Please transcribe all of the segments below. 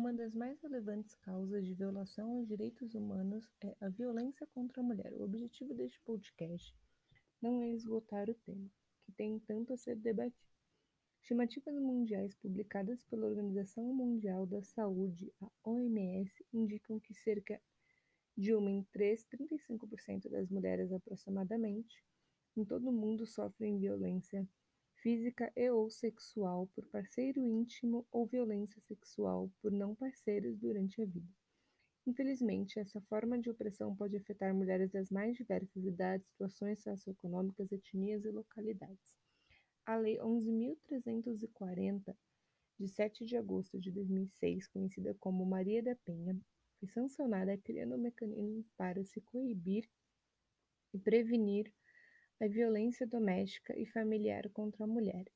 Uma das mais relevantes causas de violação aos direitos humanos é a violência contra a mulher. O objetivo deste podcast não é esgotar o tema, que tem tanto a ser debatido. Estimativas mundiais publicadas pela Organização Mundial da Saúde, a OMS, indicam que cerca de uma em três, 35% das mulheres aproximadamente, em todo o mundo sofrem violência física e ou sexual por parceiro íntimo ou violência sexual por não parceiros durante a vida. Infelizmente, essa forma de opressão pode afetar mulheres das mais diversas idades, situações socioeconômicas, etnias e localidades. A Lei 11.340, de 7 de agosto de 2006, conhecida como Maria da Penha, foi sancionada criando mecanismos para se coibir e prevenir a violência doméstica e familiar contra a mulher.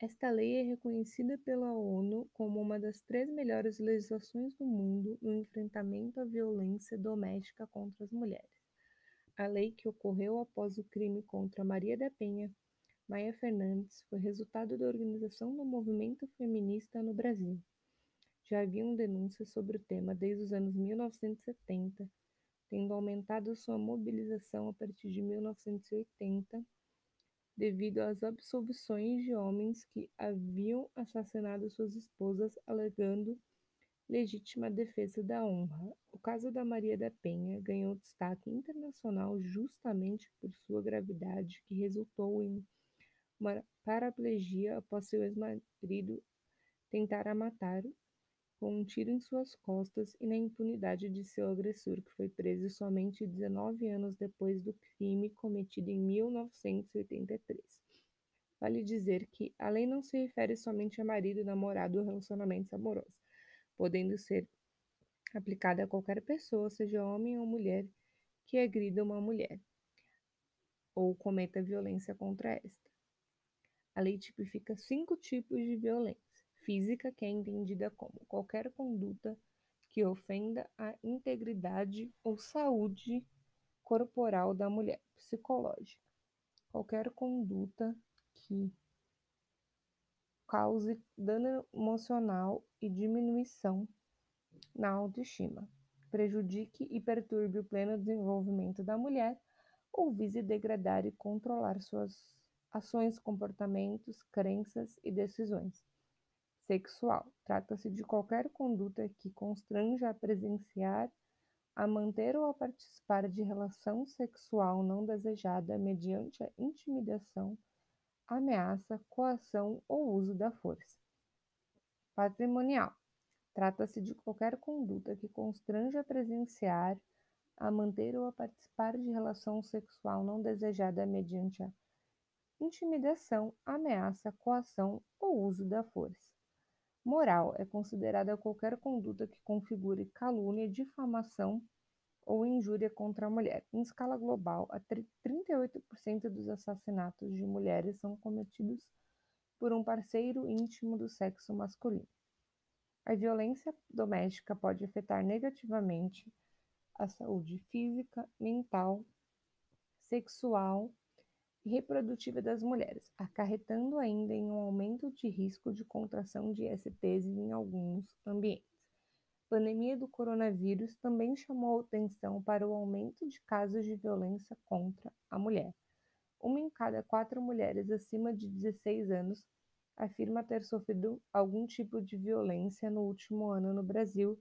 Esta lei é reconhecida pela ONU como uma das três melhores legislações do mundo no enfrentamento à violência doméstica contra as mulheres. A lei que ocorreu após o crime contra Maria da Penha Maia Fernandes foi resultado da organização do movimento feminista no Brasil. Já haviam denúncias sobre o tema desde os anos 1970 tendo aumentado sua mobilização a partir de 1980 devido às absolvições de homens que haviam assassinado suas esposas alegando legítima defesa da honra. O caso da Maria da Penha ganhou destaque internacional justamente por sua gravidade, que resultou em uma paraplegia após seu ex-marido tentar a matar com um tiro em suas costas e na impunidade de seu agressor, que foi preso somente 19 anos depois do crime cometido em 1983. Vale dizer que a lei não se refere somente a marido, namorado ou relacionamentos amorosos, podendo ser aplicada a qualquer pessoa, seja homem ou mulher, que agrida uma mulher ou cometa violência contra esta. A lei tipifica cinco tipos de violência física, que é entendida como qualquer conduta que ofenda a integridade ou saúde corporal da mulher, psicológica, qualquer conduta que cause dano emocional e diminuição na autoestima, prejudique e perturbe o pleno desenvolvimento da mulher ou vise degradar e controlar suas ações, comportamentos, crenças e decisões sexual. Trata-se de qualquer conduta que constranja a presenciar, a manter ou a participar de relação sexual não desejada mediante a intimidação, ameaça, coação ou uso da força. Patrimonial. Trata-se de qualquer conduta que constranja a presenciar, a manter ou a participar de relação sexual não desejada mediante a intimidação, ameaça, coação ou uso da força. Moral é considerada qualquer conduta que configure calúnia, difamação ou injúria contra a mulher. Em escala global, 38% dos assassinatos de mulheres são cometidos por um parceiro íntimo do sexo masculino. A violência doméstica pode afetar negativamente a saúde física, mental, sexual reprodutiva das mulheres, acarretando ainda em um aumento de risco de contração de STs em alguns ambientes. A pandemia do coronavírus também chamou atenção para o aumento de casos de violência contra a mulher. Uma em cada quatro mulheres acima de 16 anos afirma ter sofrido algum tipo de violência no último ano no Brasil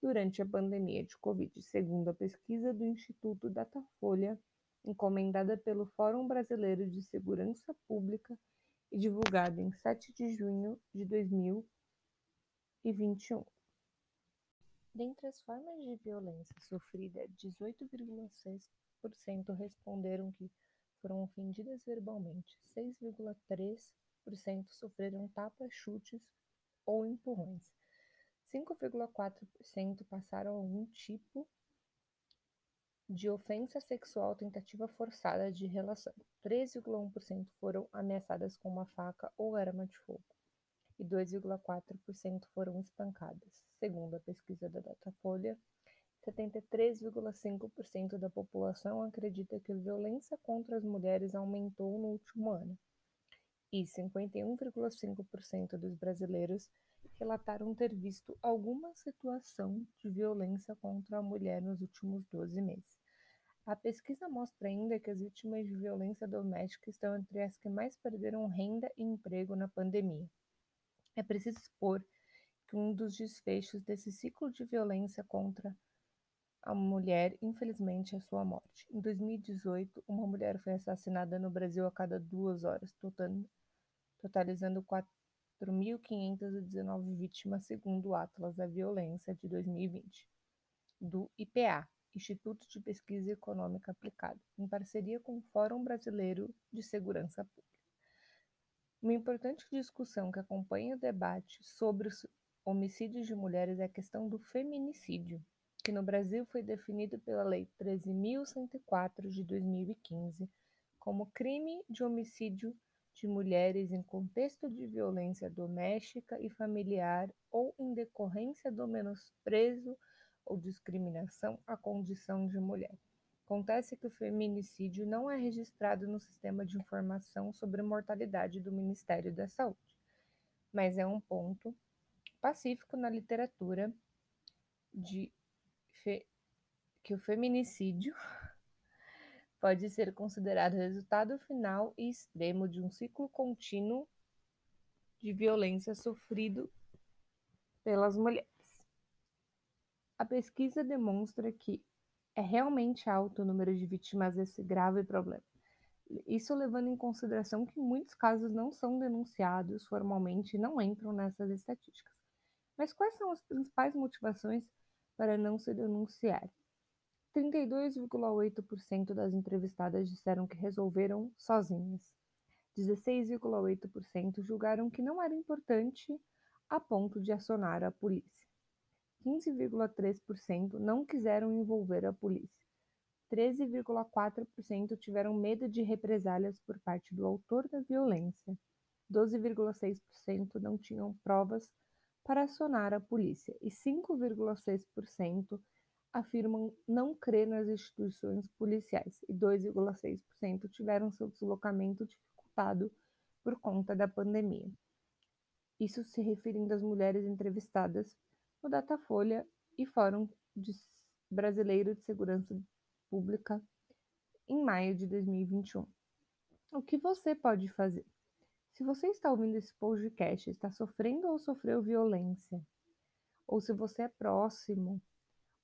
durante a pandemia de Covid, segundo a pesquisa do Instituto Datafolha encomendada pelo Fórum Brasileiro de Segurança Pública e divulgada em 7 de junho de 2021. Dentre as formas de violência sofrida, 18,6% responderam que foram ofendidas verbalmente, 6,3% sofreram tapas, chutes ou empurrões, 5,4% passaram algum tipo de ofensa sexual tentativa forçada de relação. 3,1% foram ameaçadas com uma faca ou arma de fogo e 2,4% foram espancadas. Segundo a pesquisa da Datafolha, 73,5% da população acredita que a violência contra as mulheres aumentou no último ano, e 51,5% dos brasileiros relataram ter visto alguma situação de violência contra a mulher nos últimos 12 meses. A pesquisa mostra ainda que as vítimas de violência doméstica estão entre as que mais perderam renda e emprego na pandemia. É preciso expor que um dos desfechos desse ciclo de violência contra a mulher, infelizmente, é sua morte. Em 2018, uma mulher foi assassinada no Brasil a cada duas horas, totalizando 4.519 vítimas, segundo o Atlas da Violência de 2020, do IPA, Instituto de Pesquisa Econômica Aplicada, em parceria com o Fórum Brasileiro de Segurança Pública. Uma importante discussão que acompanha o debate sobre os homicídios de mulheres é a questão do feminicídio, que no Brasil foi definido pela Lei 13.104 de 2015 como crime de homicídio de mulheres em contexto de violência doméstica e familiar ou em decorrência do menosprezo ou discriminação à condição de mulher. Acontece que o feminicídio não é registrado no Sistema de Informação sobre Mortalidade do Ministério da Saúde, mas é um ponto pacífico na literatura de que o feminicídio pode ser considerado resultado final e extremo de um ciclo contínuo de violência sofrido pelas mulheres. A pesquisa demonstra que é realmente alto o número de vítimas desse grave problema. Isso levando em consideração que muitos casos não são denunciados formalmente e não entram nessas estatísticas. Mas quais são as principais motivações para não se denunciar. 32,8% das entrevistadas disseram que resolveram sozinhas. 16,8% julgaram que não era importante a ponto de acionar a polícia. 15,3% não quiseram envolver a polícia. 13,4% tiveram medo de represálias por parte do autor da violência. 12,6% não tinham provas para acionar a polícia e 5,6% afirmam não crer nas instituições policiais e 2,6% tiveram seu deslocamento dificultado por conta da pandemia. Isso se referindo às mulheres entrevistadas no Datafolha e Fórum de Brasileiro de Segurança Pública em maio de 2021. O que você pode fazer? Se você está ouvindo esse podcast, está sofrendo ou sofreu violência, ou se você é próximo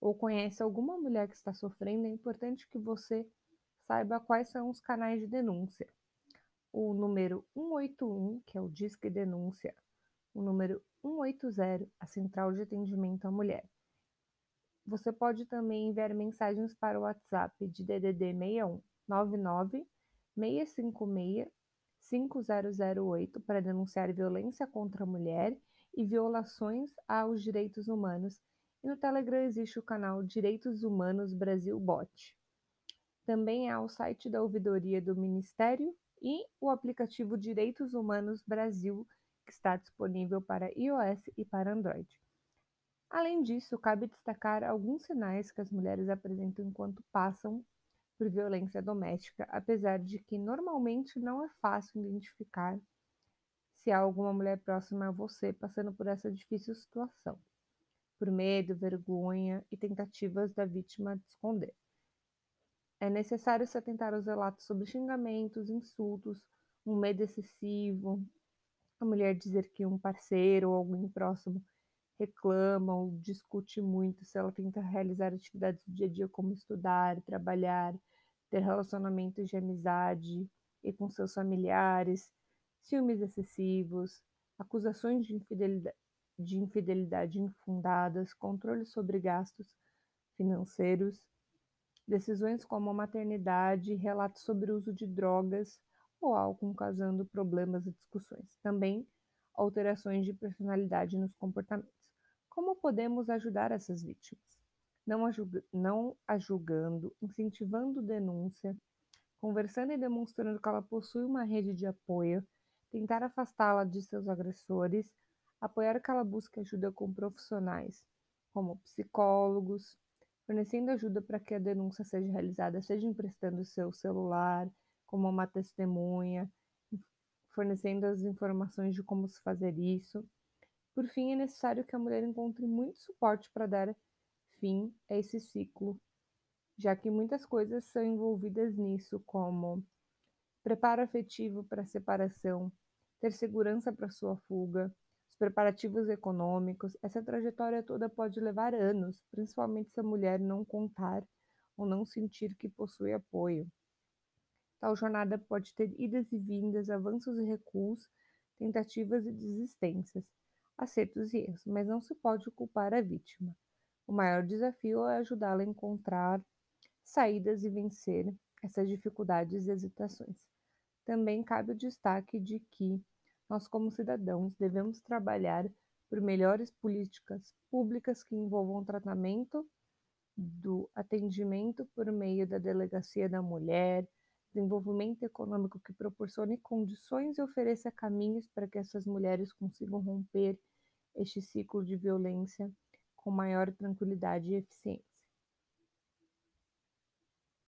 ou conhece alguma mulher que está sofrendo, é importante que você saiba quais são os canais de denúncia. O número 181, que é o Disque Denúncia, o número 180, a Central de Atendimento à Mulher. Você pode também enviar mensagens para o WhatsApp de DDD 61 99 656 5008 para denunciar violência contra a mulher e violações aos direitos humanos, e no Telegram existe o canal Direitos Humanos Brasil Bot. Também há o site da ouvidoria do Ministério e o aplicativo Direitos Humanos Brasil, que está disponível para iOS e para Android. Além disso, cabe destacar alguns sinais que as mulheres apresentam enquanto passam por violência doméstica, apesar de que normalmente não é fácil identificar se há alguma mulher próxima a você passando por essa difícil situação, por medo, vergonha e tentativas da vítima de esconder. É necessário se atentar aos relatos sobre xingamentos, insultos, um medo excessivo, a mulher dizer que um parceiro ou alguém próximo reclama ou discute muito se ela tenta realizar atividades do dia a dia como estudar, trabalhar, ter relacionamentos de amizade e com seus familiares, ciúmes excessivos, acusações de infidelidade, de infidelidade infundadas, controle sobre gastos financeiros, decisões como a maternidade, relatos sobre o uso de drogas ou álcool causando problemas e discussões. Também alterações de personalidade nos comportamentos. Como podemos ajudar essas vítimas? Não, não a julgando, incentivando denúncia, conversando e demonstrando que ela possui uma rede de apoio, tentar afastá-la de seus agressores, apoiar que ela busque ajuda com profissionais, como psicólogos, fornecendo ajuda para que a denúncia seja realizada, seja emprestando seu celular como uma testemunha, fornecendo as informações de como se fazer isso, Por fim, é necessário que a mulher encontre muito suporte para dar fim a esse ciclo, já que muitas coisas são envolvidas nisso, como preparo afetivo para a separação, ter segurança para sua fuga, os preparativos econômicos. Essa trajetória toda pode levar anos, principalmente se a mulher não contar ou não sentir que possui apoio. Tal jornada pode ter idas e vindas, avanços e recuos, tentativas e desistências acertos e erros, mas não se pode culpar a vítima. O maior desafio é ajudá-la a encontrar saídas e vencer essas dificuldades e hesitações. Também cabe o destaque de que nós, como cidadãos, devemos trabalhar por melhores políticas públicas que envolvam tratamento do atendimento por meio da delegacia da mulher, desenvolvimento econômico que proporcione condições e ofereça caminhos para que essas mulheres consigam romper este ciclo de violência com maior tranquilidade e eficiência.